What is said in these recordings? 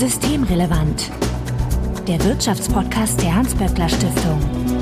Systemrelevant. Der Wirtschaftspodcast der Hans-Böckler Stiftung.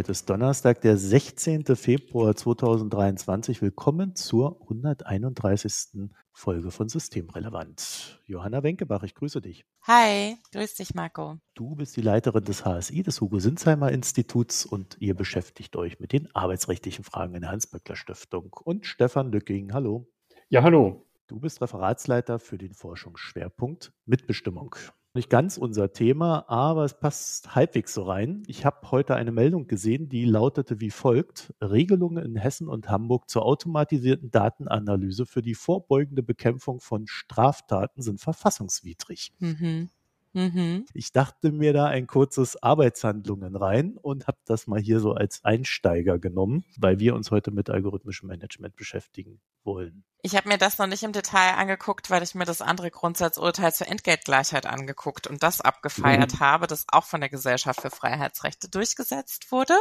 Heute ist Donnerstag, der 16. Februar 2023. Willkommen zur 131. Folge von Systemrelevant. Johanna Wenkebach, ich grüße dich. Hi, grüß dich, Marco. Du bist die Leiterin des HSI, des Hugo-Sinsheimer Instituts und ihr beschäftigt euch mit den arbeitsrechtlichen Fragen in der Hans-Böckler Stiftung. Und Stefan Lücking, hallo. Ja, hallo. Du bist Referatsleiter für den Forschungsschwerpunkt Mitbestimmung. Nicht ganz unser Thema, aber es passt halbwegs so rein. Ich habe heute eine Meldung gesehen, die lautete wie folgt. Regelungen in Hessen und Hamburg zur automatisierten Datenanalyse für die vorbeugende Bekämpfung von Straftaten sind verfassungswidrig. Mhm. Mhm. Ich dachte mir da ein kurzes Arbeitshandlungen rein und habe das mal hier so als Einsteiger genommen, weil wir uns heute mit algorithmischem Management beschäftigen wollen. Ich habe mir das noch nicht im Detail angeguckt, weil ich mir das andere Grundsatzurteil zur Entgeltgleichheit angeguckt und das abgefeiert mhm. habe, das auch von der Gesellschaft für Freiheitsrechte durchgesetzt wurde.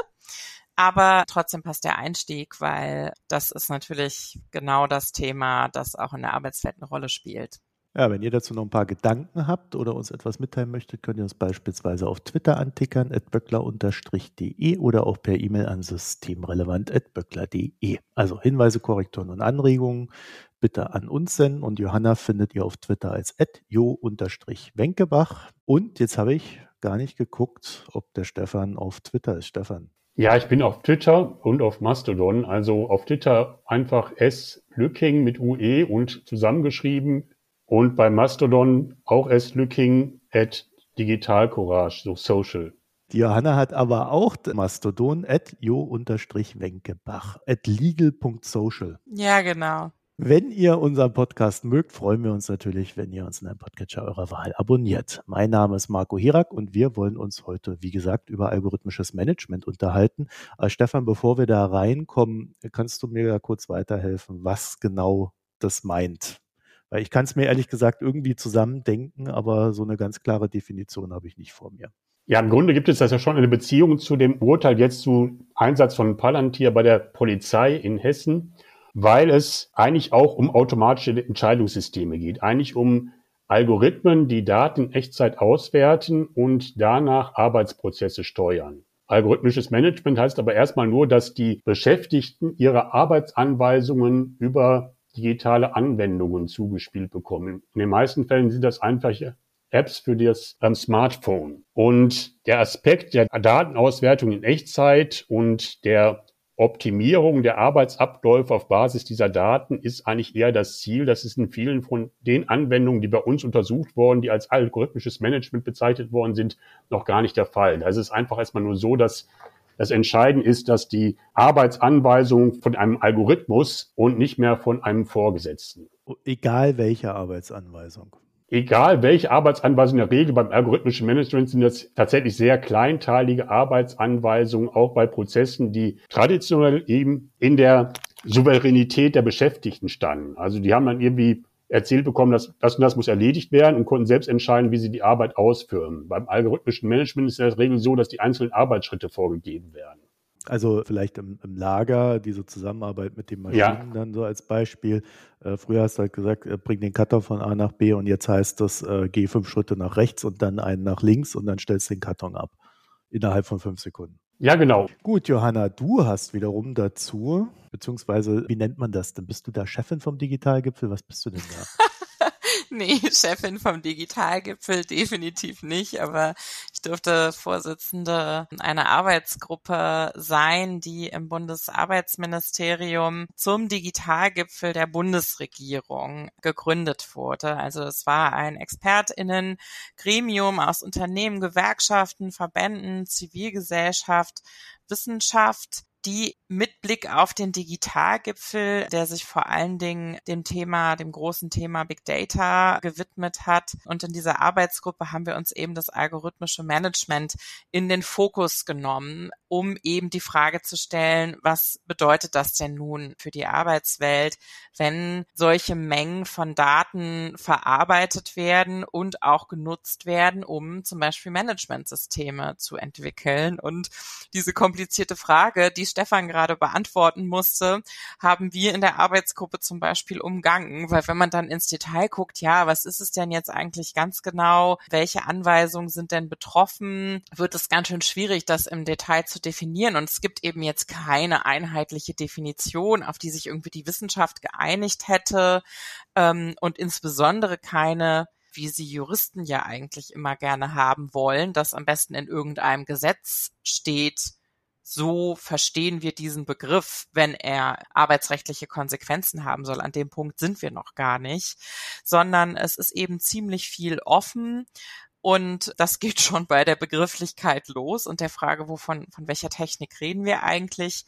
Aber trotzdem passt der Einstieg, weil das ist natürlich genau das Thema, das auch in der Arbeitswelt eine Rolle spielt. Ja, wenn ihr dazu noch ein paar Gedanken habt oder uns etwas mitteilen möchtet, könnt ihr uns beispielsweise auf Twitter antickern, böckler-de oder auch per E-Mail an systemrelevant.böckler.de. Also Hinweise, Korrekturen und Anregungen bitte an uns senden und Johanna findet ihr auf Twitter als jo-wenkebach. Und jetzt habe ich gar nicht geguckt, ob der Stefan auf Twitter ist. Stefan. Ja, ich bin auf Twitter und auf Mastodon. Also auf Twitter einfach S Lücking mit UE und zusammengeschrieben und bei Mastodon auch s-looking at digitalcourage, so social. Die Johanna hat aber auch Mastodon at jo-wenkebach at legal.social. Ja, genau. Wenn ihr unseren Podcast mögt, freuen wir uns natürlich, wenn ihr uns in einem Podcatcher eurer Wahl abonniert. Mein Name ist Marco Hirak und wir wollen uns heute, wie gesagt, über algorithmisches Management unterhalten. Aber Stefan, bevor wir da reinkommen, kannst du mir da kurz weiterhelfen, was genau das meint? Weil ich kann es mir ehrlich gesagt irgendwie zusammendenken, aber so eine ganz klare Definition habe ich nicht vor mir. Ja, im Grunde gibt es das ja schon eine Beziehung zu dem Urteil jetzt zu Einsatz von Palantir bei der Polizei in Hessen, weil es eigentlich auch um automatische Entscheidungssysteme geht, eigentlich um Algorithmen, die Daten in Echtzeit auswerten und danach Arbeitsprozesse steuern. Algorithmisches Management heißt aber erstmal nur, dass die Beschäftigten ihre Arbeitsanweisungen über digitale Anwendungen zugespielt bekommen. In den meisten Fällen sind das einfache Apps für das ähm, Smartphone. Und der Aspekt der Datenauswertung in Echtzeit und der Optimierung der Arbeitsabläufe auf Basis dieser Daten ist eigentlich eher das Ziel. Das ist in vielen von den Anwendungen, die bei uns untersucht wurden, die als algorithmisches Management bezeichnet worden sind, noch gar nicht der Fall. Da ist es einfach erstmal nur so, dass das Entscheidende ist, dass die Arbeitsanweisung von einem Algorithmus und nicht mehr von einem Vorgesetzten. Egal welche Arbeitsanweisung. Egal welche Arbeitsanweisung, in der Regel beim algorithmischen Management sind das tatsächlich sehr kleinteilige Arbeitsanweisungen, auch bei Prozessen, die traditionell eben in der Souveränität der Beschäftigten standen. Also die haben dann irgendwie erzählt bekommen, dass das und das muss erledigt werden und konnten selbst entscheiden, wie sie die Arbeit ausführen. Beim algorithmischen Management ist es in der Regel so, dass die einzelnen Arbeitsschritte vorgegeben werden. Also vielleicht im, im Lager, diese Zusammenarbeit mit den Maschinen ja. dann so als Beispiel. Äh, früher hast du halt gesagt, äh, bring den Cutter von A nach B und jetzt heißt das, äh, geh fünf Schritte nach rechts und dann einen nach links und dann stellst du den Karton ab. Innerhalb von fünf Sekunden. Ja, genau. Gut, Johanna, du hast wiederum dazu, beziehungsweise wie nennt man das denn? Bist du da Chefin vom Digitalgipfel? Was bist du denn da? nee, Chefin vom Digitalgipfel definitiv nicht, aber ich durfte Vorsitzende einer Arbeitsgruppe sein, die im Bundesarbeitsministerium zum Digitalgipfel der Bundesregierung gegründet wurde. Also es war ein Expertinnen-Gremium aus Unternehmen, Gewerkschaften, Verbänden, Zivilgesellschaft, Wissenschaft, die mit Blick auf den Digitalgipfel, der sich vor allen Dingen dem Thema, dem großen Thema Big Data gewidmet hat. Und in dieser Arbeitsgruppe haben wir uns eben das algorithmische Management in den Fokus genommen, um eben die Frage zu stellen, was bedeutet das denn nun für die Arbeitswelt, wenn solche Mengen von Daten verarbeitet werden und auch genutzt werden, um zum Beispiel Managementsysteme zu entwickeln. Und diese komplizierte Frage, die Stefan gerade beantworten musste, haben wir in der Arbeitsgruppe zum Beispiel umgangen, weil wenn man dann ins Detail guckt, ja, was ist es denn jetzt eigentlich ganz genau? Welche Anweisungen sind denn betroffen? Wird es ganz schön schwierig, das im Detail zu definieren. Und es gibt eben jetzt keine einheitliche Definition, auf die sich irgendwie die Wissenschaft geeinigt hätte ähm, und insbesondere keine wie sie Juristen ja eigentlich immer gerne haben wollen, dass am besten in irgendeinem Gesetz steht, so verstehen wir diesen Begriff, wenn er arbeitsrechtliche Konsequenzen haben soll. An dem Punkt sind wir noch gar nicht, sondern es ist eben ziemlich viel offen. Und das geht schon bei der Begrifflichkeit los und der Frage, wovon, von welcher Technik reden wir eigentlich?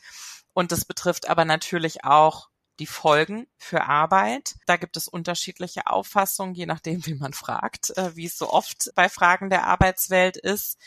Und das betrifft aber natürlich auch die Folgen für Arbeit. Da gibt es unterschiedliche Auffassungen, je nachdem, wie man fragt, äh, wie es so oft bei Fragen der Arbeitswelt ist.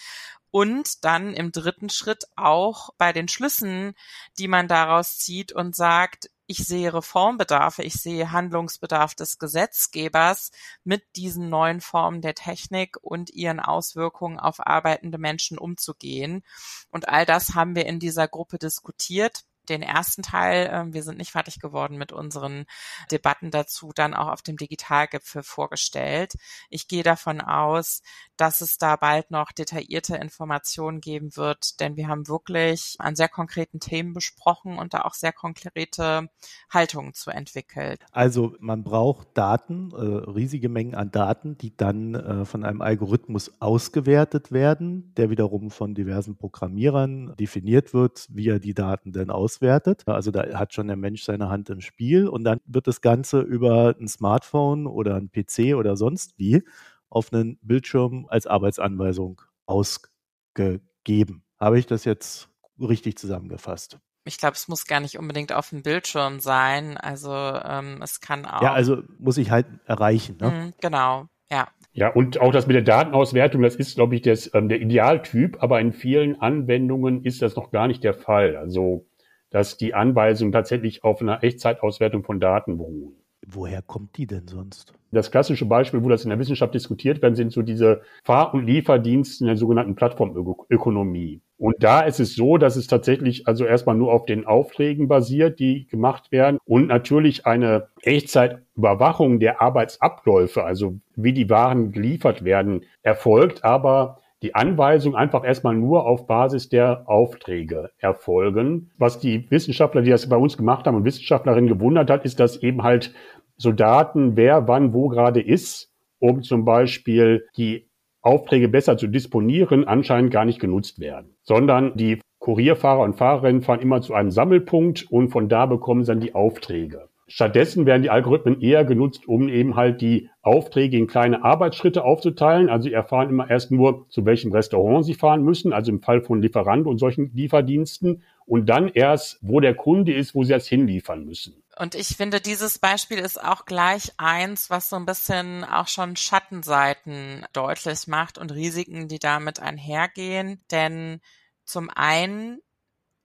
Und dann im dritten Schritt auch bei den Schlüssen, die man daraus zieht und sagt, ich sehe Reformbedarfe, ich sehe Handlungsbedarf des Gesetzgebers mit diesen neuen Formen der Technik und ihren Auswirkungen auf arbeitende Menschen umzugehen. Und all das haben wir in dieser Gruppe diskutiert den ersten Teil, äh, wir sind nicht fertig geworden mit unseren Debatten dazu, dann auch auf dem Digitalgipfel vorgestellt. Ich gehe davon aus, dass es da bald noch detaillierte Informationen geben wird, denn wir haben wirklich an sehr konkreten Themen besprochen und da auch sehr konkrete Haltungen zu entwickelt. Also man braucht Daten, äh, riesige Mengen an Daten, die dann äh, von einem Algorithmus ausgewertet werden, der wiederum von diversen Programmierern definiert wird, wie er die Daten denn auswertet. Also da hat schon der Mensch seine Hand im Spiel und dann wird das Ganze über ein Smartphone oder ein PC oder sonst wie auf einen Bildschirm als Arbeitsanweisung ausgegeben. Habe ich das jetzt richtig zusammengefasst? Ich glaube, es muss gar nicht unbedingt auf dem Bildschirm sein. Also ähm, es kann auch. Ja, also muss ich halt erreichen. Ne? Mhm, genau, ja. Ja, und auch das mit der Datenauswertung, das ist, glaube ich, das, ähm, der Idealtyp, aber in vielen Anwendungen ist das noch gar nicht der Fall. Also, dass die Anweisungen tatsächlich auf einer Echtzeitauswertung von Daten beruhen. Woher kommt die denn sonst? Das klassische Beispiel, wo das in der Wissenschaft diskutiert wird, sind so diese Fahr- und Lieferdienste in der sogenannten Plattformökonomie. Und da ist es so, dass es tatsächlich also erstmal nur auf den Aufträgen basiert, die gemacht werden und natürlich eine Echtzeitüberwachung der Arbeitsabläufe, also wie die Waren geliefert werden, erfolgt, aber die Anweisung einfach erstmal nur auf Basis der Aufträge erfolgen. Was die Wissenschaftler, die das bei uns gemacht haben und Wissenschaftlerinnen gewundert hat, ist, dass eben halt so Daten, wer wann wo gerade ist, um zum Beispiel die Aufträge besser zu disponieren, anscheinend gar nicht genutzt werden, sondern die Kurierfahrer und Fahrerinnen fahren immer zu einem Sammelpunkt und von da bekommen sie dann die Aufträge. Stattdessen werden die Algorithmen eher genutzt, um eben halt die Aufträge in kleine Arbeitsschritte aufzuteilen. Also sie erfahren immer erst nur, zu welchem Restaurant sie fahren müssen, also im Fall von Lieferanten und solchen Lieferdiensten. Und dann erst, wo der Kunde ist, wo sie das hinliefern müssen. Und ich finde, dieses Beispiel ist auch gleich eins, was so ein bisschen auch schon Schattenseiten deutlich macht und Risiken, die damit einhergehen. Denn zum einen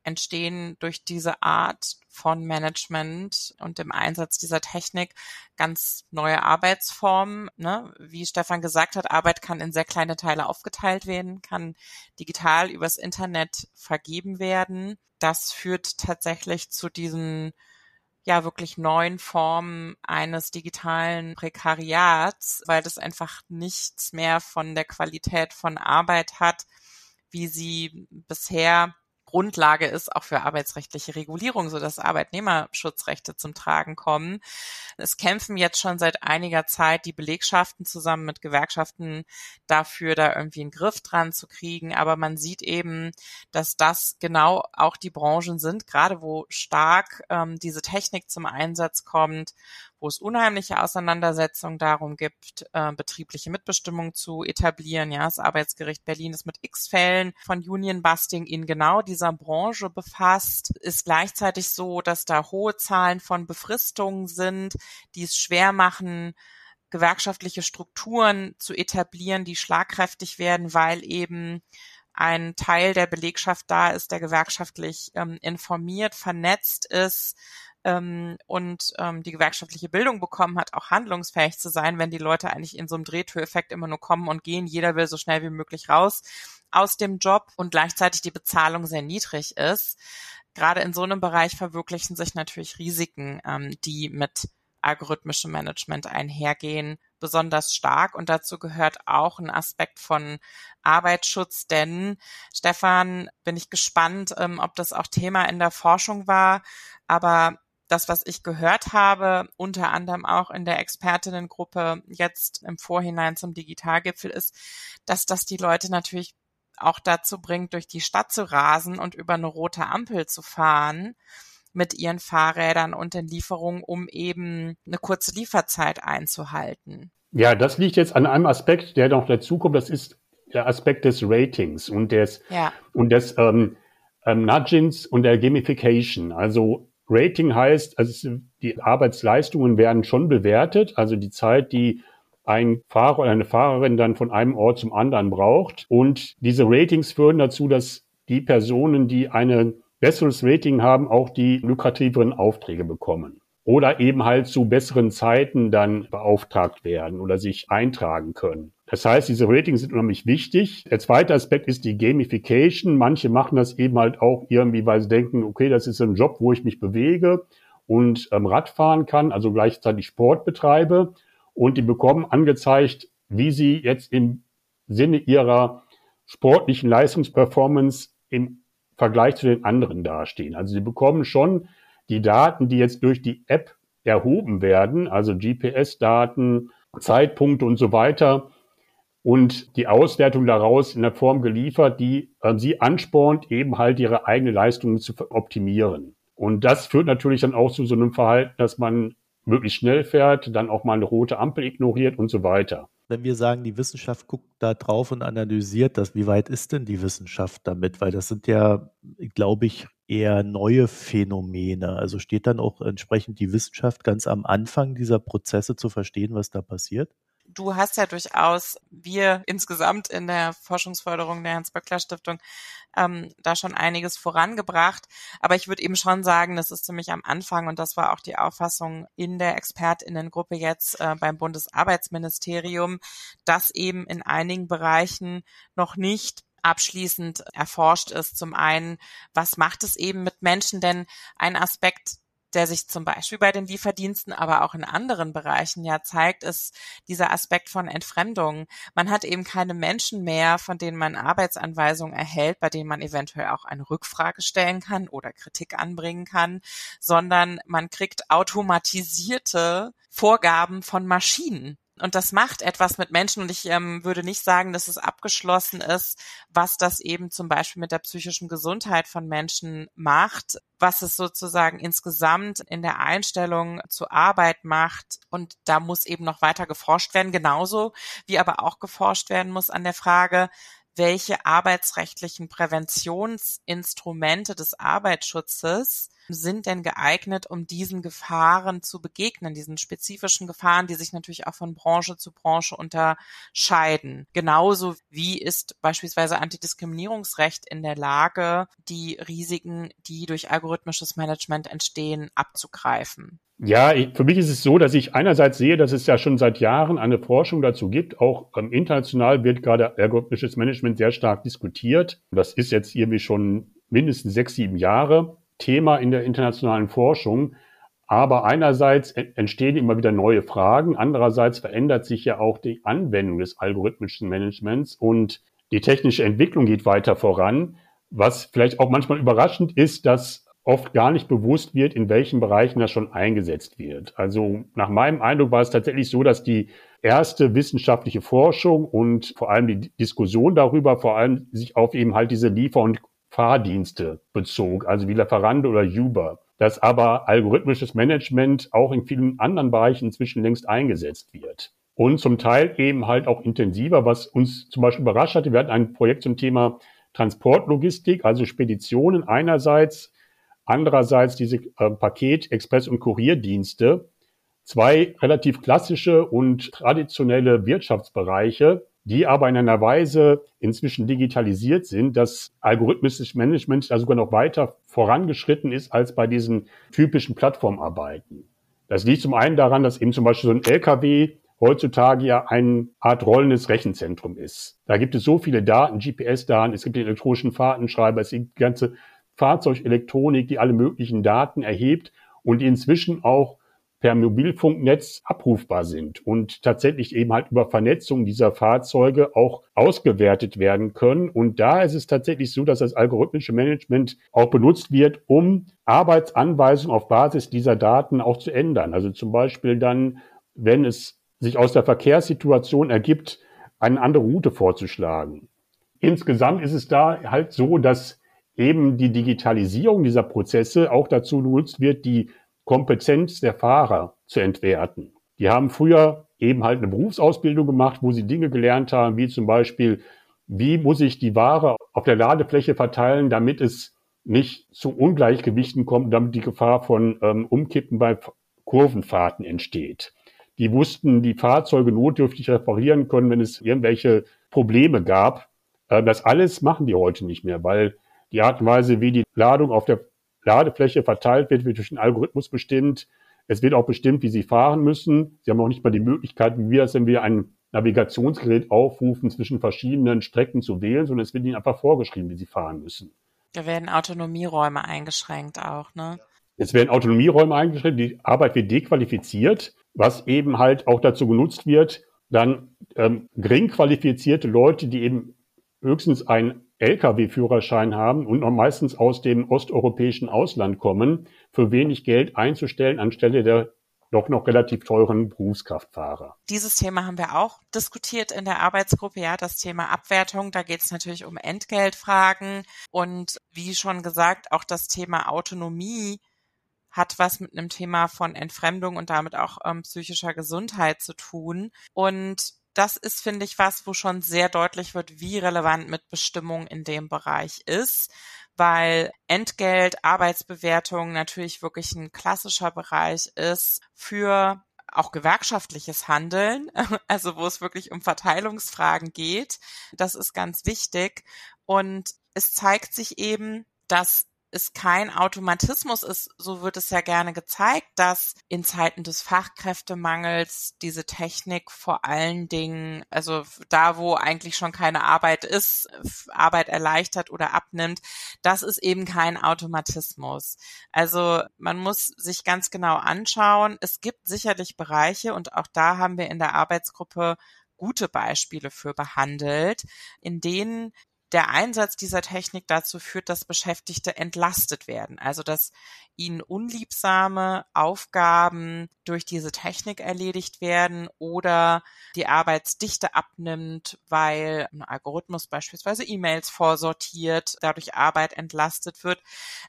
entstehen durch diese Art von Management und dem Einsatz dieser Technik ganz neue Arbeitsformen. Ne? Wie Stefan gesagt hat, Arbeit kann in sehr kleine Teile aufgeteilt werden, kann digital übers Internet vergeben werden. Das führt tatsächlich zu diesen ja wirklich neuen Formen eines digitalen Prekariats, weil das einfach nichts mehr von der Qualität von Arbeit hat, wie sie bisher Grundlage ist auch für arbeitsrechtliche Regulierung, so dass Arbeitnehmerschutzrechte zum Tragen kommen. Es kämpfen jetzt schon seit einiger Zeit die Belegschaften zusammen mit Gewerkschaften dafür, da irgendwie einen Griff dran zu kriegen. Aber man sieht eben, dass das genau auch die Branchen sind, gerade wo stark ähm, diese Technik zum Einsatz kommt, wo es unheimliche Auseinandersetzungen darum gibt, äh, betriebliche Mitbestimmung zu etablieren. Ja, das Arbeitsgericht Berlin ist mit x Fällen von Union Busting in genau dieser Branche befasst. Ist gleichzeitig so, dass da hohe Zahlen von Befristungen sind, die es schwer machen, gewerkschaftliche Strukturen zu etablieren, die schlagkräftig werden, weil eben ein Teil der Belegschaft da ist, der gewerkschaftlich ähm, informiert, vernetzt ist ähm, und ähm, die gewerkschaftliche Bildung bekommen hat, auch handlungsfähig zu sein, wenn die Leute eigentlich in so einem Drehtüreffekt immer nur kommen und gehen. Jeder will so schnell wie möglich raus aus dem Job und gleichzeitig die Bezahlung sehr niedrig ist gerade in so einem Bereich verwirklichen sich natürlich Risiken, ähm, die mit algorithmischem Management einhergehen, besonders stark. Und dazu gehört auch ein Aspekt von Arbeitsschutz, denn Stefan, bin ich gespannt, ähm, ob das auch Thema in der Forschung war. Aber das, was ich gehört habe, unter anderem auch in der Expertinnengruppe jetzt im Vorhinein zum Digitalgipfel, ist, dass das die Leute natürlich auch dazu bringt, durch die Stadt zu rasen und über eine rote Ampel zu fahren mit ihren Fahrrädern und den Lieferungen, um eben eine kurze Lieferzeit einzuhalten. Ja, das liegt jetzt an einem Aspekt, der noch dazukommt. Das ist der Aspekt des Ratings und des, ja. und des ähm, ähm, Nudgings und der Gamification. Also Rating heißt, also die Arbeitsleistungen werden schon bewertet, also die Zeit, die ein Fahrer oder eine Fahrerin dann von einem Ort zum anderen braucht. Und diese Ratings führen dazu, dass die Personen, die eine besseres Rating haben, auch die lukrativeren Aufträge bekommen. Oder eben halt zu besseren Zeiten dann beauftragt werden oder sich eintragen können. Das heißt, diese Ratings sind unheimlich wichtig. Der zweite Aspekt ist die Gamification. Manche machen das eben halt auch irgendwie, weil sie denken, okay, das ist ein Job, wo ich mich bewege und ähm, Radfahren kann, also gleichzeitig Sport betreibe. Und die bekommen angezeigt, wie sie jetzt im Sinne ihrer sportlichen Leistungsperformance im Vergleich zu den anderen dastehen. Also sie bekommen schon die Daten, die jetzt durch die App erhoben werden, also GPS-Daten, Zeitpunkte und so weiter, und die Auswertung daraus in der Form geliefert, die äh, sie anspornt, eben halt ihre eigene Leistung zu optimieren. Und das führt natürlich dann auch zu so einem Verhalten, dass man möglichst schnell fährt, dann auch mal eine rote Ampel ignoriert und so weiter wenn wir sagen, die Wissenschaft guckt da drauf und analysiert das, wie weit ist denn die Wissenschaft damit? Weil das sind ja, glaube ich, eher neue Phänomene. Also steht dann auch entsprechend die Wissenschaft ganz am Anfang dieser Prozesse zu verstehen, was da passiert? Du hast ja durchaus, wir insgesamt in der Forschungsförderung der Hans-Böckler-Stiftung, ähm, da schon einiges vorangebracht. Aber ich würde eben schon sagen, das ist ziemlich am Anfang und das war auch die Auffassung in der Expertinnengruppe jetzt äh, beim Bundesarbeitsministerium, dass eben in einigen Bereichen noch nicht abschließend erforscht ist. Zum einen, was macht es eben mit Menschen? Denn ein Aspekt, der sich zum Beispiel bei den Lieferdiensten, aber auch in anderen Bereichen ja zeigt, ist dieser Aspekt von Entfremdung. Man hat eben keine Menschen mehr, von denen man Arbeitsanweisungen erhält, bei denen man eventuell auch eine Rückfrage stellen kann oder Kritik anbringen kann, sondern man kriegt automatisierte Vorgaben von Maschinen. Und das macht etwas mit Menschen. Und ich ähm, würde nicht sagen, dass es abgeschlossen ist, was das eben zum Beispiel mit der psychischen Gesundheit von Menschen macht, was es sozusagen insgesamt in der Einstellung zur Arbeit macht. Und da muss eben noch weiter geforscht werden, genauso wie aber auch geforscht werden muss an der Frage, welche arbeitsrechtlichen Präventionsinstrumente des Arbeitsschutzes sind denn geeignet, um diesen Gefahren zu begegnen, diesen spezifischen Gefahren, die sich natürlich auch von Branche zu Branche unterscheiden. Genauso wie ist beispielsweise Antidiskriminierungsrecht in der Lage, die Risiken, die durch algorithmisches Management entstehen, abzugreifen. Ja, für mich ist es so, dass ich einerseits sehe, dass es ja schon seit Jahren eine Forschung dazu gibt. Auch international wird gerade algorithmisches Management sehr stark diskutiert. Das ist jetzt irgendwie schon mindestens sechs, sieben Jahre. Thema in der internationalen Forschung. Aber einerseits entstehen immer wieder neue Fragen, andererseits verändert sich ja auch die Anwendung des algorithmischen Managements und die technische Entwicklung geht weiter voran. Was vielleicht auch manchmal überraschend ist, dass oft gar nicht bewusst wird, in welchen Bereichen das schon eingesetzt wird. Also nach meinem Eindruck war es tatsächlich so, dass die erste wissenschaftliche Forschung und vor allem die Diskussion darüber vor allem sich auf eben halt diese Liefer- und Fahrdienste bezog, also wie Lieferando oder Uber, dass aber algorithmisches Management auch in vielen anderen Bereichen inzwischen längst eingesetzt wird. Und zum Teil eben halt auch intensiver, was uns zum Beispiel überrascht hatte. Wir hatten ein Projekt zum Thema Transportlogistik, also Speditionen einerseits, andererseits diese äh, Paket-, Express- und Kurierdienste. Zwei relativ klassische und traditionelle Wirtschaftsbereiche, die aber in einer Weise inzwischen digitalisiert sind, dass algorithmisches Management da sogar noch weiter vorangeschritten ist als bei diesen typischen Plattformarbeiten. Das liegt zum einen daran, dass eben zum Beispiel so ein LKW heutzutage ja eine Art rollendes Rechenzentrum ist. Da gibt es so viele Daten, GPS-Daten, es gibt den elektronischen Fahrtenschreiber, es gibt die ganze Fahrzeugelektronik, die alle möglichen Daten erhebt und die inzwischen auch per Mobilfunknetz abrufbar sind und tatsächlich eben halt über Vernetzung dieser Fahrzeuge auch ausgewertet werden können. Und da ist es tatsächlich so, dass das algorithmische Management auch benutzt wird, um Arbeitsanweisungen auf Basis dieser Daten auch zu ändern. Also zum Beispiel dann, wenn es sich aus der Verkehrssituation ergibt, eine andere Route vorzuschlagen. Insgesamt ist es da halt so, dass eben die Digitalisierung dieser Prozesse auch dazu genutzt wird, die Kompetenz der Fahrer zu entwerten. Die haben früher eben halt eine Berufsausbildung gemacht, wo sie Dinge gelernt haben, wie zum Beispiel, wie muss ich die Ware auf der Ladefläche verteilen, damit es nicht zu Ungleichgewichten kommt, damit die Gefahr von ähm, Umkippen bei Kurvenfahrten entsteht. Die wussten, die Fahrzeuge notdürftig reparieren können, wenn es irgendwelche Probleme gab. Äh, das alles machen die heute nicht mehr, weil die Art und Weise, wie die Ladung auf der Ladefläche verteilt wird, wird durch einen Algorithmus bestimmt. Es wird auch bestimmt, wie Sie fahren müssen. Sie haben auch nicht mal die Möglichkeit, wie wir es, wenn wir ein Navigationsgerät aufrufen, zwischen verschiedenen Strecken zu wählen, sondern es wird Ihnen einfach vorgeschrieben, wie Sie fahren müssen. Da werden Autonomieräume eingeschränkt auch, ne? Es werden Autonomieräume eingeschränkt, die Arbeit wird dequalifiziert, was eben halt auch dazu genutzt wird, dann ähm, gering qualifizierte Leute, die eben höchstens ein Lkw-Führerschein haben und noch meistens aus dem osteuropäischen Ausland kommen, für wenig Geld einzustellen anstelle der doch noch relativ teuren Berufskraftfahrer. Dieses Thema haben wir auch diskutiert in der Arbeitsgruppe, ja, das Thema Abwertung. Da geht es natürlich um Entgeltfragen und wie schon gesagt, auch das Thema Autonomie hat was mit einem Thema von Entfremdung und damit auch ähm, psychischer Gesundheit zu tun. Und das ist, finde ich, was, wo schon sehr deutlich wird, wie relevant Mitbestimmung in dem Bereich ist, weil Entgelt, Arbeitsbewertung natürlich wirklich ein klassischer Bereich ist für auch gewerkschaftliches Handeln, also wo es wirklich um Verteilungsfragen geht. Das ist ganz wichtig. Und es zeigt sich eben, dass es kein Automatismus ist, so wird es ja gerne gezeigt, dass in Zeiten des Fachkräftemangels diese Technik vor allen Dingen, also da, wo eigentlich schon keine Arbeit ist, Arbeit erleichtert oder abnimmt, das ist eben kein Automatismus. Also man muss sich ganz genau anschauen. Es gibt sicherlich Bereiche und auch da haben wir in der Arbeitsgruppe gute Beispiele für behandelt, in denen der Einsatz dieser Technik dazu führt, dass Beschäftigte entlastet werden, also dass ihnen unliebsame Aufgaben durch diese Technik erledigt werden oder die Arbeitsdichte abnimmt, weil ein Algorithmus beispielsweise E-Mails vorsortiert, dadurch Arbeit entlastet wird.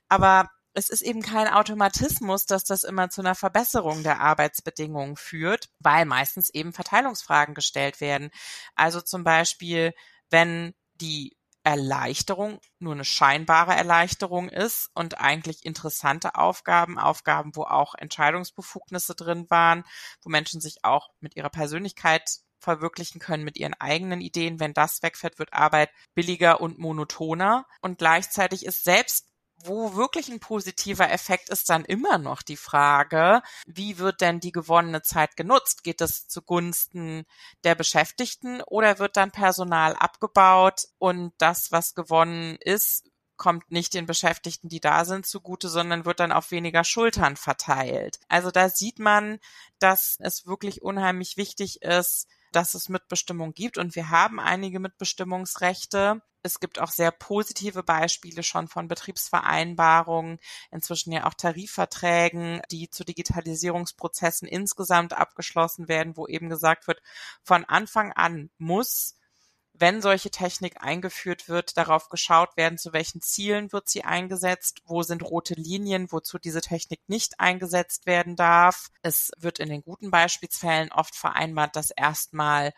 Aber es ist eben kein Automatismus, dass das immer zu einer Verbesserung der Arbeitsbedingungen führt, weil meistens eben Verteilungsfragen gestellt werden. Also zum Beispiel, wenn die Erleichterung nur eine scheinbare Erleichterung ist und eigentlich interessante Aufgaben, Aufgaben, wo auch Entscheidungsbefugnisse drin waren, wo Menschen sich auch mit ihrer Persönlichkeit verwirklichen können mit ihren eigenen Ideen. Wenn das wegfällt, wird Arbeit billiger und monotoner. Und gleichzeitig ist selbst wo wirklich ein positiver Effekt ist dann immer noch die Frage, wie wird denn die gewonnene Zeit genutzt? Geht es zugunsten der Beschäftigten oder wird dann Personal abgebaut und das, was gewonnen ist, kommt nicht den Beschäftigten, die da sind, zugute, sondern wird dann auf weniger Schultern verteilt. Also da sieht man, dass es wirklich unheimlich wichtig ist, dass es Mitbestimmung gibt und wir haben einige Mitbestimmungsrechte. Es gibt auch sehr positive Beispiele schon von Betriebsvereinbarungen, inzwischen ja auch Tarifverträgen, die zu Digitalisierungsprozessen insgesamt abgeschlossen werden, wo eben gesagt wird, von Anfang an muss wenn solche Technik eingeführt wird, darauf geschaut werden, zu welchen Zielen wird sie eingesetzt, wo sind rote Linien, wozu diese Technik nicht eingesetzt werden darf. Es wird in den guten Beispielsfällen oft vereinbart, dass erstmal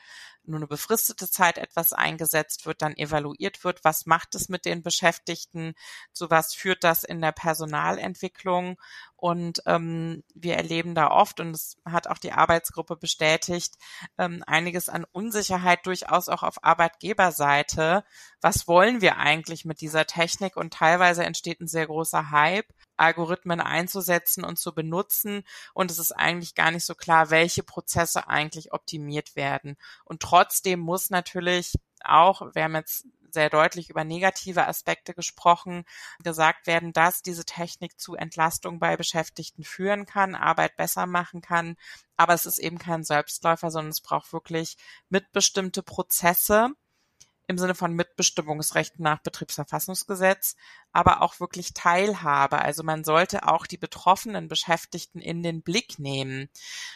nur eine befristete Zeit etwas eingesetzt wird, dann evaluiert wird, was macht es mit den Beschäftigten, zu was führt das in der Personalentwicklung. Und ähm, wir erleben da oft, und das hat auch die Arbeitsgruppe bestätigt, ähm, einiges an Unsicherheit durchaus auch auf Arbeitgeberseite. Was wollen wir eigentlich mit dieser Technik? Und teilweise entsteht ein sehr großer Hype. Algorithmen einzusetzen und zu benutzen. Und es ist eigentlich gar nicht so klar, welche Prozesse eigentlich optimiert werden. Und trotzdem muss natürlich auch, wir haben jetzt sehr deutlich über negative Aspekte gesprochen, gesagt werden, dass diese Technik zu Entlastung bei Beschäftigten führen kann, Arbeit besser machen kann. Aber es ist eben kein Selbstläufer, sondern es braucht wirklich mitbestimmte Prozesse im Sinne von Mitbestimmungsrechten nach Betriebsverfassungsgesetz, aber auch wirklich Teilhabe. Also man sollte auch die betroffenen Beschäftigten in den Blick nehmen.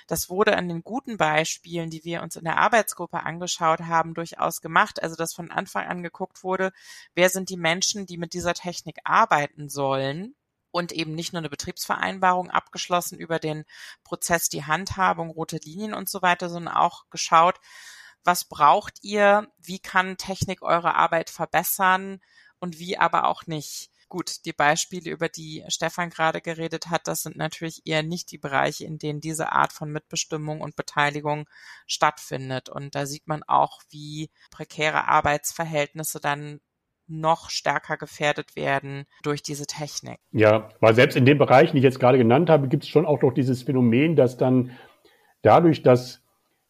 Das wurde an den guten Beispielen, die wir uns in der Arbeitsgruppe angeschaut haben, durchaus gemacht. Also dass von Anfang an geguckt wurde, wer sind die Menschen, die mit dieser Technik arbeiten sollen und eben nicht nur eine Betriebsvereinbarung abgeschlossen über den Prozess, die Handhabung, rote Linien und so weiter, sondern auch geschaut, was braucht ihr, wie kann Technik eure Arbeit verbessern und wie aber auch nicht. Gut, die Beispiele, über die Stefan gerade geredet hat, das sind natürlich eher nicht die Bereiche, in denen diese Art von Mitbestimmung und Beteiligung stattfindet. Und da sieht man auch, wie prekäre Arbeitsverhältnisse dann noch stärker gefährdet werden durch diese Technik. Ja, weil selbst in den Bereichen, die ich jetzt gerade genannt habe, gibt es schon auch noch dieses Phänomen, dass dann dadurch, dass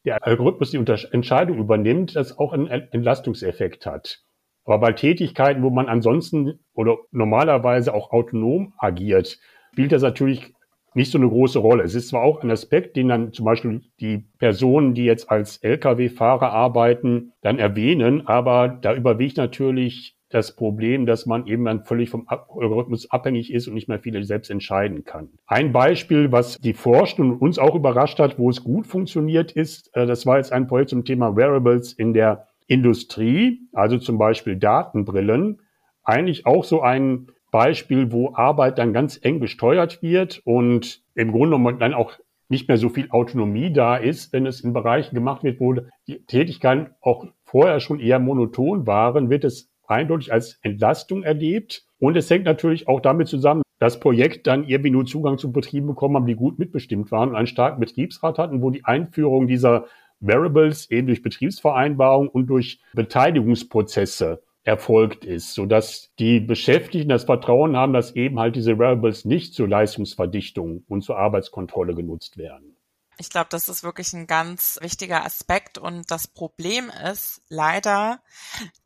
der Algorithmus die Entscheidung übernimmt, das auch einen Entlastungseffekt hat. Aber bei Tätigkeiten, wo man ansonsten oder normalerweise auch autonom agiert, spielt das natürlich nicht so eine große Rolle. Es ist zwar auch ein Aspekt, den dann zum Beispiel die Personen, die jetzt als Lkw-Fahrer arbeiten, dann erwähnen, aber da überwiegt natürlich das Problem, dass man eben dann völlig vom Algorithmus abhängig ist und nicht mehr viele selbst entscheiden kann. Ein Beispiel, was die Forschung und uns auch überrascht hat, wo es gut funktioniert ist, äh, das war jetzt ein Projekt zum Thema Wearables in der Industrie, also zum Beispiel Datenbrillen. Eigentlich auch so ein Beispiel, wo Arbeit dann ganz eng gesteuert wird und im Grunde genommen dann auch nicht mehr so viel Autonomie da ist, wenn es in Bereichen gemacht wird, wo die Tätigkeiten auch vorher schon eher monoton waren, wird es eindeutig als Entlastung erlebt. Und es hängt natürlich auch damit zusammen, das Projekt dann irgendwie nur Zugang zu Betrieben bekommen haben, die gut mitbestimmt waren und einen starken Betriebsrat hatten, wo die Einführung dieser Variables eben durch Betriebsvereinbarung und durch Beteiligungsprozesse erfolgt ist, sodass die Beschäftigten das Vertrauen haben, dass eben halt diese Variables nicht zur Leistungsverdichtung und zur Arbeitskontrolle genutzt werden. Ich glaube, das ist wirklich ein ganz wichtiger Aspekt. Und das Problem ist leider,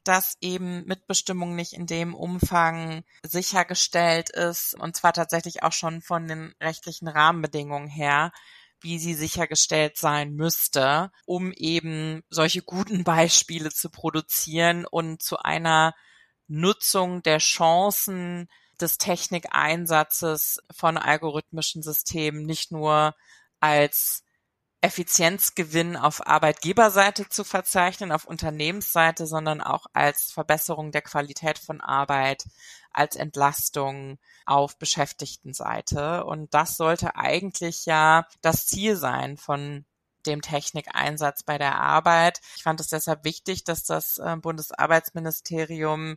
dass eben Mitbestimmung nicht in dem Umfang sichergestellt ist, und zwar tatsächlich auch schon von den rechtlichen Rahmenbedingungen her, wie sie sichergestellt sein müsste, um eben solche guten Beispiele zu produzieren und zu einer Nutzung der Chancen des Technikeinsatzes von algorithmischen Systemen nicht nur als Effizienzgewinn auf Arbeitgeberseite zu verzeichnen, auf Unternehmensseite, sondern auch als Verbesserung der Qualität von Arbeit, als Entlastung auf Beschäftigtenseite. Und das sollte eigentlich ja das Ziel sein von dem Technikeinsatz bei der Arbeit. Ich fand es deshalb wichtig, dass das äh, Bundesarbeitsministerium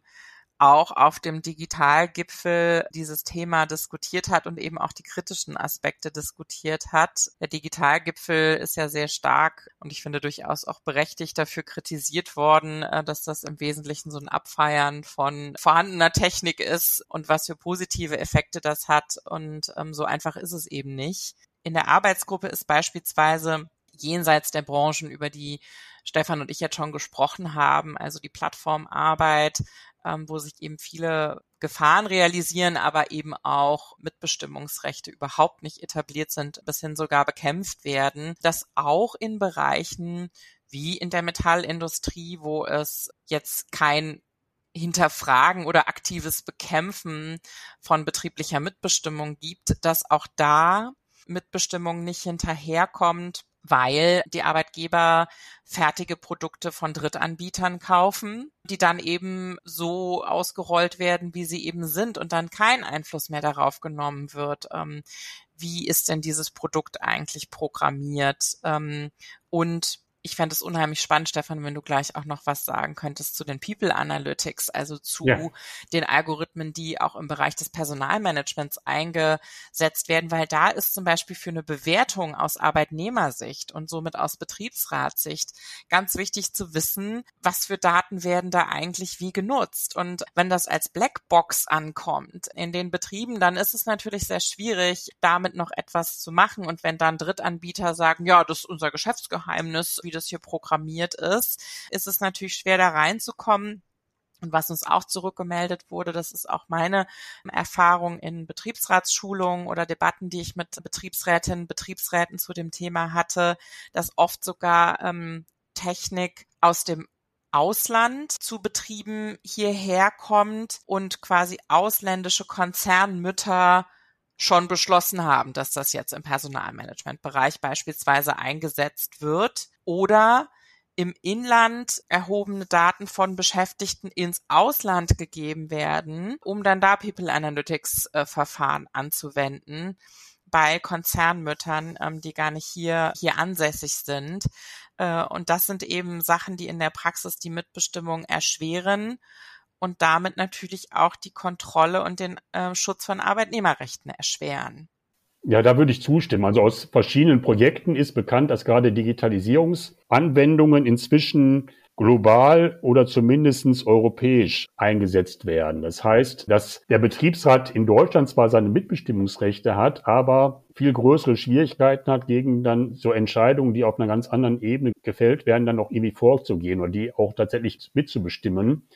auch auf dem Digitalgipfel dieses Thema diskutiert hat und eben auch die kritischen Aspekte diskutiert hat. Der Digitalgipfel ist ja sehr stark und ich finde durchaus auch berechtigt dafür kritisiert worden, äh, dass das im Wesentlichen so ein Abfeiern von vorhandener Technik ist und was für positive Effekte das hat. Und ähm, so einfach ist es eben nicht. In der Arbeitsgruppe ist beispielsweise jenseits der Branchen, über die Stefan und ich jetzt schon gesprochen haben, also die Plattformarbeit, ähm, wo sich eben viele Gefahren realisieren, aber eben auch Mitbestimmungsrechte überhaupt nicht etabliert sind, bis hin sogar bekämpft werden, dass auch in Bereichen wie in der Metallindustrie, wo es jetzt kein Hinterfragen oder aktives Bekämpfen von betrieblicher Mitbestimmung gibt, dass auch da Mitbestimmung nicht hinterherkommt, weil die Arbeitgeber fertige Produkte von Drittanbietern kaufen, die dann eben so ausgerollt werden, wie sie eben sind und dann kein Einfluss mehr darauf genommen wird. Ähm, wie ist denn dieses Produkt eigentlich programmiert? Ähm, und ich fände es unheimlich spannend, Stefan, wenn du gleich auch noch was sagen könntest zu den People Analytics, also zu ja. den Algorithmen, die auch im Bereich des Personalmanagements eingesetzt werden, weil da ist zum Beispiel für eine Bewertung aus Arbeitnehmersicht und somit aus Betriebsratssicht ganz wichtig zu wissen, was für Daten werden da eigentlich wie genutzt. Und wenn das als Blackbox ankommt in den Betrieben, dann ist es natürlich sehr schwierig, damit noch etwas zu machen. Und wenn dann Drittanbieter sagen, ja, das ist unser Geschäftsgeheimnis, wie das hier programmiert ist, ist es natürlich schwer da reinzukommen. Und was uns auch zurückgemeldet wurde, das ist auch meine Erfahrung in Betriebsratsschulungen oder Debatten, die ich mit Betriebsrätinnen, Betriebsräten zu dem Thema hatte, dass oft sogar ähm, Technik aus dem Ausland zu Betrieben hierher kommt und quasi ausländische Konzernmütter schon beschlossen haben, dass das jetzt im Personalmanagementbereich beispielsweise eingesetzt wird oder im Inland erhobene Daten von Beschäftigten ins Ausland gegeben werden, um dann da People Analytics äh, Verfahren anzuwenden bei Konzernmüttern, ähm, die gar nicht hier, hier ansässig sind. Äh, und das sind eben Sachen, die in der Praxis die Mitbestimmung erschweren und damit natürlich auch die Kontrolle und den äh, Schutz von Arbeitnehmerrechten erschweren. Ja, da würde ich zustimmen. Also aus verschiedenen Projekten ist bekannt, dass gerade Digitalisierungsanwendungen inzwischen global oder zumindestens europäisch eingesetzt werden. Das heißt, dass der Betriebsrat in Deutschland zwar seine Mitbestimmungsrechte hat, aber viel größere Schwierigkeiten hat, gegen dann so Entscheidungen, die auf einer ganz anderen Ebene gefällt werden, dann auch irgendwie vorzugehen oder die auch tatsächlich mitzubestimmen.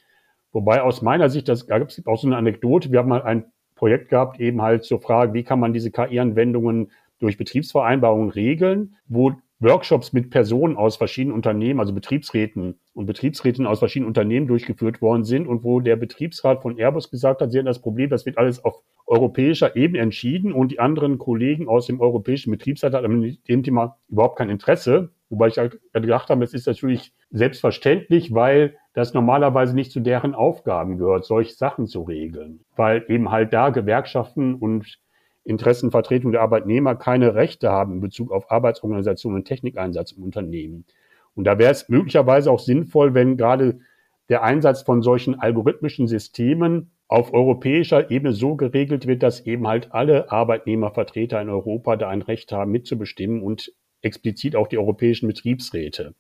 Wobei aus meiner Sicht, das, da gibt es auch so eine Anekdote, wir haben mal ein Projekt gehabt, eben halt zur Frage, wie kann man diese KI-Anwendungen durch Betriebsvereinbarungen regeln, wo Workshops mit Personen aus verschiedenen Unternehmen, also Betriebsräten und Betriebsrätinnen aus verschiedenen Unternehmen durchgeführt worden sind und wo der Betriebsrat von Airbus gesagt hat, sie haben das Problem, das wird alles auf europäischer Ebene entschieden und die anderen Kollegen aus dem europäischen Betriebsrat haben mit dem Thema überhaupt kein Interesse. Wobei ich halt gedacht habe, es ist natürlich selbstverständlich, weil das normalerweise nicht zu deren Aufgaben gehört, solche Sachen zu regeln. Weil eben halt da Gewerkschaften und Interessenvertretung der Arbeitnehmer keine Rechte haben in Bezug auf Arbeitsorganisation und Technikeinsatz im Unternehmen. Und da wäre es möglicherweise auch sinnvoll, wenn gerade der Einsatz von solchen algorithmischen Systemen auf europäischer Ebene so geregelt wird, dass eben halt alle Arbeitnehmervertreter in Europa da ein Recht haben, mitzubestimmen und explizit auch die europäischen Betriebsräte.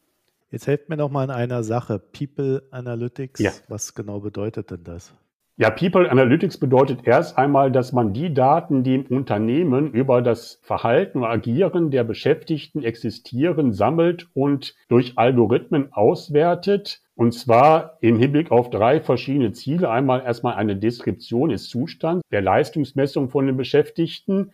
Jetzt helft mir noch mal in einer Sache. People Analytics, ja. was genau bedeutet denn das? Ja, People Analytics bedeutet erst einmal, dass man die Daten, die im Unternehmen über das Verhalten und Agieren der Beschäftigten existieren, sammelt und durch Algorithmen auswertet. Und zwar im Hinblick auf drei verschiedene Ziele. Einmal erstmal eine Deskription des Zustands der Leistungsmessung von den Beschäftigten.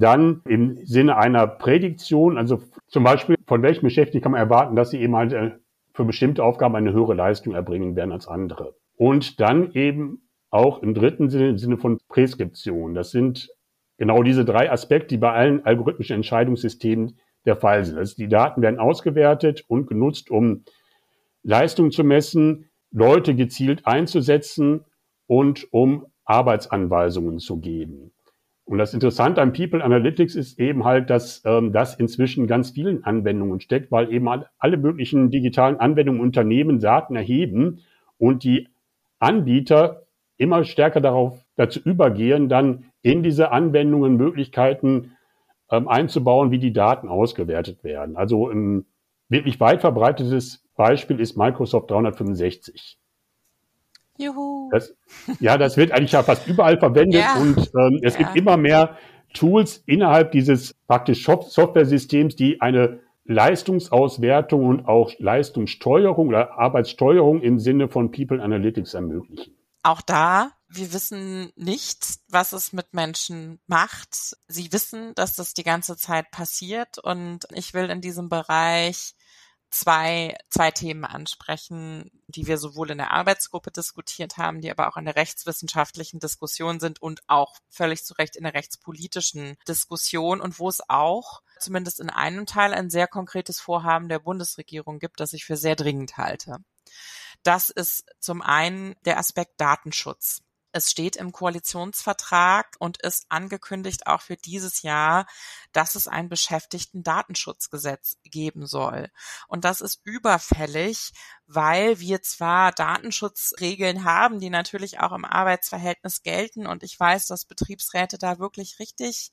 Dann im Sinne einer Prädiktion, also zum Beispiel, von welchen Beschäftigten kann man erwarten, dass sie eben halt äh, für bestimmte Aufgaben eine höhere Leistung erbringen werden als andere. Und dann eben auch im dritten Sinne, im Sinne von Präskription. Das sind genau diese drei Aspekte, die bei allen algorithmischen Entscheidungssystemen der Fall sind. Also die Daten werden ausgewertet und genutzt, um Leistung zu messen, Leute gezielt einzusetzen und um Arbeitsanweisungen zu geben. Und das Interessante an People Analytics ist eben halt, dass ähm, das inzwischen ganz vielen Anwendungen steckt, weil eben alle möglichen digitalen Anwendungen Unternehmen Daten erheben und die Anbieter immer stärker darauf dazu übergehen, dann in diese Anwendungen Möglichkeiten ähm, einzubauen, wie die Daten ausgewertet werden. Also ein wirklich weit verbreitetes Beispiel ist Microsoft 365. Juhu. Das, ja, das wird eigentlich ja fast überall verwendet ja. und ähm, es ja. gibt immer mehr Tools innerhalb dieses praktisch Software-Systems, die eine Leistungsauswertung und auch Leistungssteuerung oder Arbeitssteuerung im Sinne von People Analytics ermöglichen. Auch da, wir wissen nicht, was es mit Menschen macht. Sie wissen, dass das die ganze Zeit passiert und ich will in diesem Bereich zwei, zwei Themen ansprechen, die wir sowohl in der Arbeitsgruppe diskutiert haben, die aber auch in der rechtswissenschaftlichen Diskussion sind und auch völlig zu Recht in der rechtspolitischen Diskussion und wo es auch zumindest in einem Teil ein sehr konkretes Vorhaben der Bundesregierung gibt, das ich für sehr dringend halte. Das ist zum einen der Aspekt Datenschutz. Es steht im Koalitionsvertrag und ist angekündigt auch für dieses Jahr, dass es ein Beschäftigten-Datenschutzgesetz geben soll. Und das ist überfällig, weil wir zwar Datenschutzregeln haben, die natürlich auch im Arbeitsverhältnis gelten. Und ich weiß, dass Betriebsräte da wirklich richtig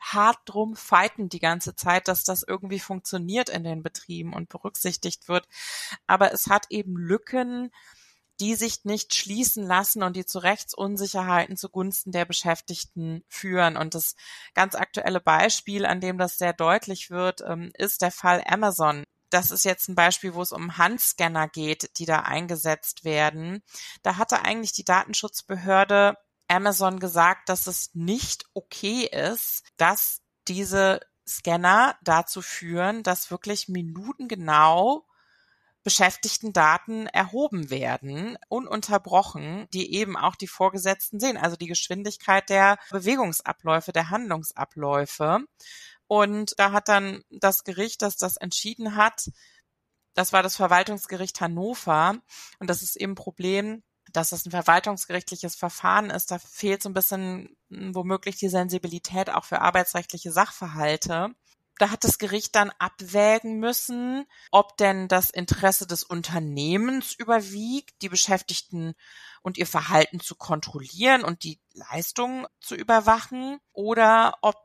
hart drum fighten die ganze Zeit, dass das irgendwie funktioniert in den Betrieben und berücksichtigt wird. Aber es hat eben Lücken, die sich nicht schließen lassen und die zu Rechtsunsicherheiten zugunsten der Beschäftigten führen. Und das ganz aktuelle Beispiel, an dem das sehr deutlich wird, ähm, ist der Fall Amazon. das ist jetzt ein Beispiel, wo es um Handscanner geht, die da eingesetzt werden. Da hatte eigentlich die Datenschutzbehörde Amazon gesagt, dass es nicht okay ist, dass diese Scanner dazu führen, dass wirklich minutengenau beschäftigten Daten erhoben werden, ununterbrochen, die eben auch die Vorgesetzten sehen, also die Geschwindigkeit der Bewegungsabläufe, der Handlungsabläufe. Und da hat dann das Gericht, das das entschieden hat, das war das Verwaltungsgericht Hannover. Und das ist eben ein Problem, dass es ein verwaltungsgerichtliches Verfahren ist. Da fehlt so ein bisschen hm, womöglich die Sensibilität auch für arbeitsrechtliche Sachverhalte. Da hat das Gericht dann abwägen müssen, ob denn das Interesse des Unternehmens überwiegt, die Beschäftigten und ihr Verhalten zu kontrollieren und die Leistung zu überwachen, oder ob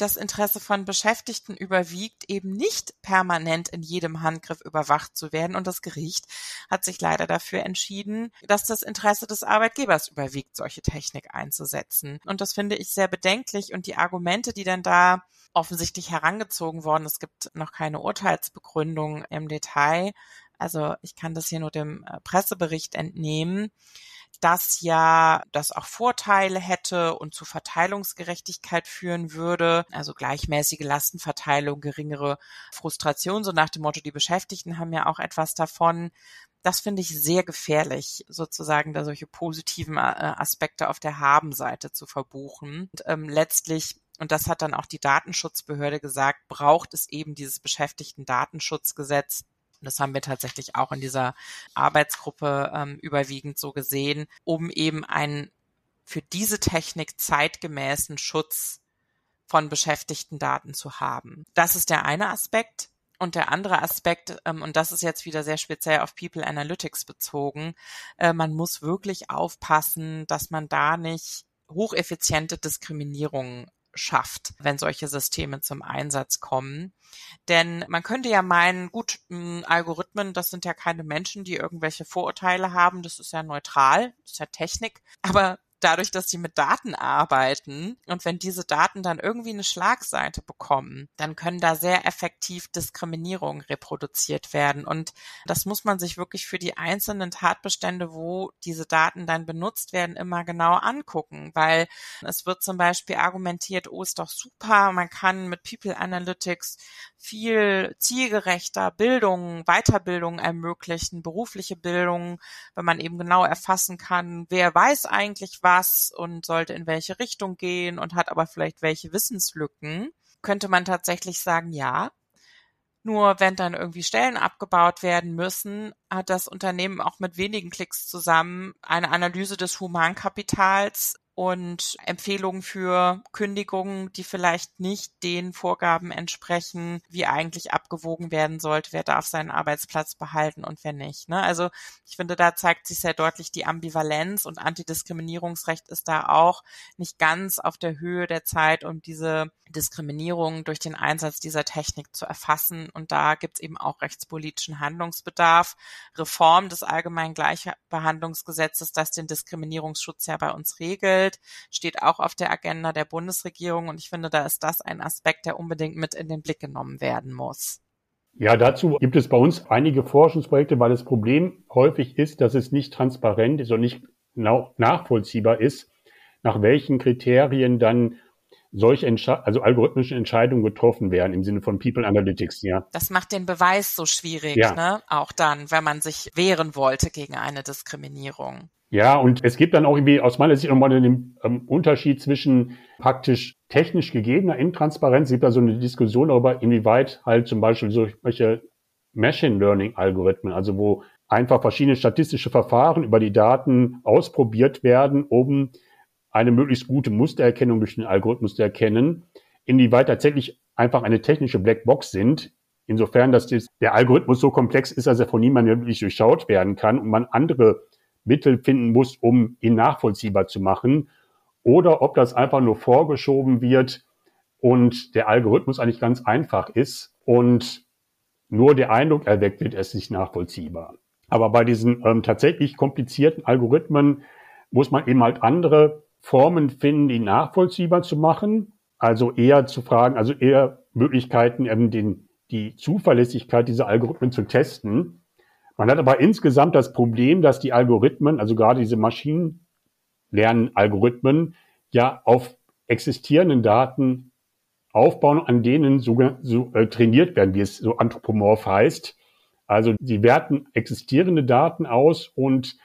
das Interesse von Beschäftigten überwiegt, eben nicht permanent in jedem Handgriff überwacht zu werden. Und das Gericht hat sich leider dafür entschieden, dass das Interesse des Arbeitgebers überwiegt, solche Technik einzusetzen. Und das finde ich sehr bedenklich. Und die Argumente, die dann da offensichtlich herangezogen worden, es gibt noch keine Urteilsbegründung im Detail. Also ich kann das hier nur dem äh, Pressebericht entnehmen das ja das auch Vorteile hätte und zu Verteilungsgerechtigkeit führen würde, also gleichmäßige Lastenverteilung, geringere Frustration, so nach dem Motto, die Beschäftigten haben ja auch etwas davon. Das finde ich sehr gefährlich, sozusagen da solche positiven äh, Aspekte auf der Habenseite zu verbuchen. Und, ähm, letztlich und das hat dann auch die Datenschutzbehörde gesagt, braucht es eben dieses Beschäftigten-Datenschutzgesetz, und das haben wir tatsächlich auch in dieser Arbeitsgruppe ähm, überwiegend so gesehen, um eben einen für diese Technik zeitgemäßen Schutz von beschäftigten Daten zu haben. Das ist der eine Aspekt. Und der andere Aspekt, ähm, und das ist jetzt wieder sehr speziell auf People Analytics bezogen, äh, man muss wirklich aufpassen, dass man da nicht hocheffiziente Diskriminierungen schafft, wenn solche Systeme zum Einsatz kommen. Denn man könnte ja meinen, gut, Algorithmen, das sind ja keine Menschen, die irgendwelche Vorurteile haben, das ist ja neutral, das ist ja Technik. Aber dadurch, dass sie mit Daten arbeiten und wenn diese Daten dann irgendwie eine Schlagseite bekommen, dann können da sehr effektiv Diskriminierungen reproduziert werden. Und das muss man sich wirklich für die einzelnen Tatbestände, wo diese Daten dann benutzt werden, immer genau angucken, weil es wird zum Beispiel argumentiert, oh, ist doch super, man kann mit People Analytics viel zielgerechter Bildung, Weiterbildung ermöglichen, berufliche Bildung, wenn man eben genau erfassen kann, wer weiß eigentlich was und sollte in welche Richtung gehen und hat aber vielleicht welche Wissenslücken, könnte man tatsächlich sagen, ja. Nur wenn dann irgendwie Stellen abgebaut werden müssen, hat das Unternehmen auch mit wenigen Klicks zusammen eine Analyse des Humankapitals und Empfehlungen für Kündigungen, die vielleicht nicht den Vorgaben entsprechen, wie eigentlich abgewogen werden sollte, wer darf seinen Arbeitsplatz behalten und wer nicht. Ne? Also ich finde, da zeigt sich sehr deutlich die Ambivalenz und Antidiskriminierungsrecht ist da auch nicht ganz auf der Höhe der Zeit, um diese Diskriminierung durch den Einsatz dieser Technik zu erfassen. Und da gibt es eben auch rechtspolitischen Handlungsbedarf. Reform des allgemeinen Gleichbehandlungsgesetzes, das den Diskriminierungsschutz ja bei uns regelt Umwelt steht auch auf der Agenda der Bundesregierung und ich finde, da ist das ein Aspekt, der unbedingt mit in den Blick genommen werden muss. Ja, dazu gibt es bei uns einige Forschungsprojekte, weil das Problem häufig ist, dass es nicht transparent ist und nicht nachvollziehbar ist, nach welchen Kriterien dann solche Entsche also algorithmische Entscheidungen getroffen werden im Sinne von People Analytics, ja. Das macht den Beweis so schwierig, ja. ne? Auch dann, wenn man sich wehren wollte gegen eine Diskriminierung. Ja, und es gibt dann auch irgendwie aus meiner Sicht nochmal den ähm, Unterschied zwischen praktisch technisch gegebener Intransparenz. Es gibt da so eine Diskussion darüber, inwieweit halt zum Beispiel solche Machine Learning Algorithmen, also wo einfach verschiedene statistische Verfahren über die Daten ausprobiert werden, um eine möglichst gute Mustererkennung durch den Algorithmus zu erkennen, inwieweit tatsächlich einfach eine technische Blackbox sind, insofern, dass der Algorithmus so komplex ist, dass er von niemandem wirklich durchschaut werden kann und man andere Mittel finden muss, um ihn nachvollziehbar zu machen, oder ob das einfach nur vorgeschoben wird und der Algorithmus eigentlich ganz einfach ist und nur der Eindruck erweckt wird, es nicht nachvollziehbar. Aber bei diesen ähm, tatsächlich komplizierten Algorithmen muss man eben halt andere Formen finden, die nachvollziehbar zu machen. Also eher zu fragen, also eher Möglichkeiten, eben den die Zuverlässigkeit dieser Algorithmen zu testen. Man hat aber insgesamt das Problem, dass die Algorithmen, also gerade diese Maschinenlernalgorithmen, ja auf existierenden Daten aufbauen, an denen so, so äh, trainiert werden, wie es so anthropomorph heißt. Also sie werten existierende Daten aus und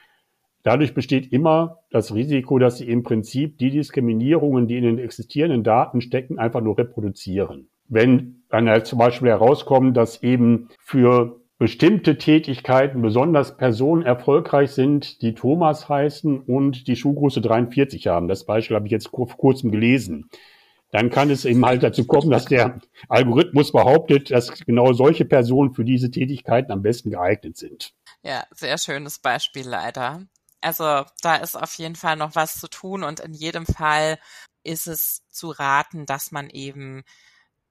dadurch besteht immer das Risiko, dass sie im Prinzip die Diskriminierungen, die in den existierenden Daten stecken, einfach nur reproduzieren. Wenn dann halt zum Beispiel herauskommt, dass eben für bestimmte Tätigkeiten besonders Personen erfolgreich sind, die Thomas heißen und die Schuhgröße 43 haben. Das Beispiel habe ich jetzt vor kurzem gelesen. Dann kann es eben halt dazu kommen, dass der Algorithmus behauptet, dass genau solche Personen für diese Tätigkeiten am besten geeignet sind. Ja, sehr schönes Beispiel leider. Also da ist auf jeden Fall noch was zu tun und in jedem Fall ist es zu raten, dass man eben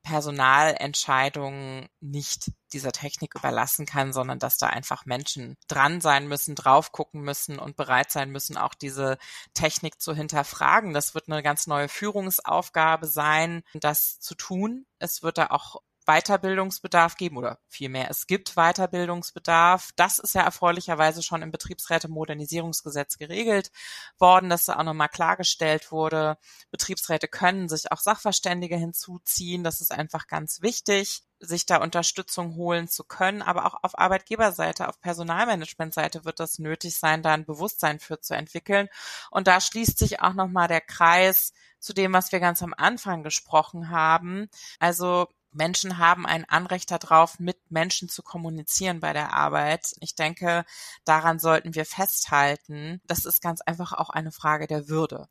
Personalentscheidungen nicht dieser Technik überlassen kann, sondern dass da einfach Menschen dran sein müssen, drauf gucken müssen und bereit sein müssen, auch diese Technik zu hinterfragen. Das wird eine ganz neue Führungsaufgabe sein, das zu tun. Es wird da auch Weiterbildungsbedarf geben oder vielmehr es gibt Weiterbildungsbedarf. Das ist ja erfreulicherweise schon im Betriebsräte-Modernisierungsgesetz geregelt worden, dass da auch nochmal klargestellt wurde. Betriebsräte können sich auch Sachverständige hinzuziehen. Das ist einfach ganz wichtig sich da Unterstützung holen zu können, aber auch auf Arbeitgeberseite, auf Personalmanagementseite wird das nötig sein, da ein Bewusstsein für zu entwickeln. Und da schließt sich auch nochmal der Kreis zu dem, was wir ganz am Anfang gesprochen haben. Also Menschen haben ein Anrecht darauf, mit Menschen zu kommunizieren bei der Arbeit. Ich denke, daran sollten wir festhalten. Das ist ganz einfach auch eine Frage der Würde.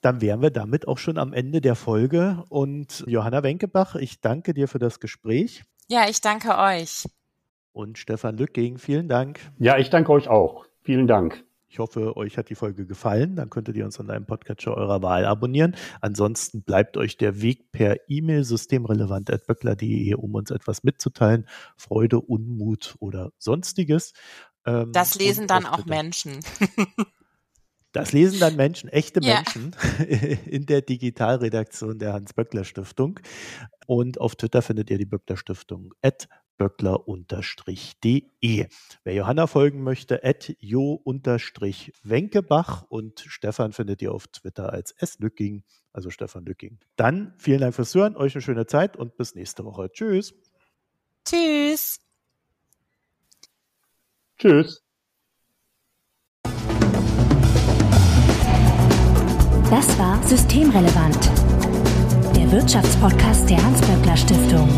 Dann wären wir damit auch schon am Ende der Folge. Und Johanna Wenkebach, ich danke dir für das Gespräch. Ja, ich danke euch. Und Stefan Lücking, vielen Dank. Ja, ich danke euch auch. Vielen Dank. Ich hoffe, euch hat die Folge gefallen. Dann könntet ihr uns an einem Podcatcher eurer Wahl abonnieren. Ansonsten bleibt euch der Weg per E-Mail systemrelevant.böckler.de, um uns etwas mitzuteilen. Freude, Unmut oder sonstiges. Ähm, das lesen dann auch Menschen. Das lesen dann Menschen, echte. Menschen in der Digitalredaktion der Hans-Böckler-Stiftung. Und auf Twitter findet ihr die Böckler Stiftung at böckler-de. Wer Johanna folgen möchte, at jo-wenkebach und Stefan findet ihr auf Twitter als slücking, also Stefan Lücking. Dann vielen Dank fürs Hören, euch eine schöne Zeit und bis nächste Woche. Tschüss. Tschüss. Tschüss. Das war Systemrelevant, der Wirtschaftspodcast der Hans-Böckler Stiftung.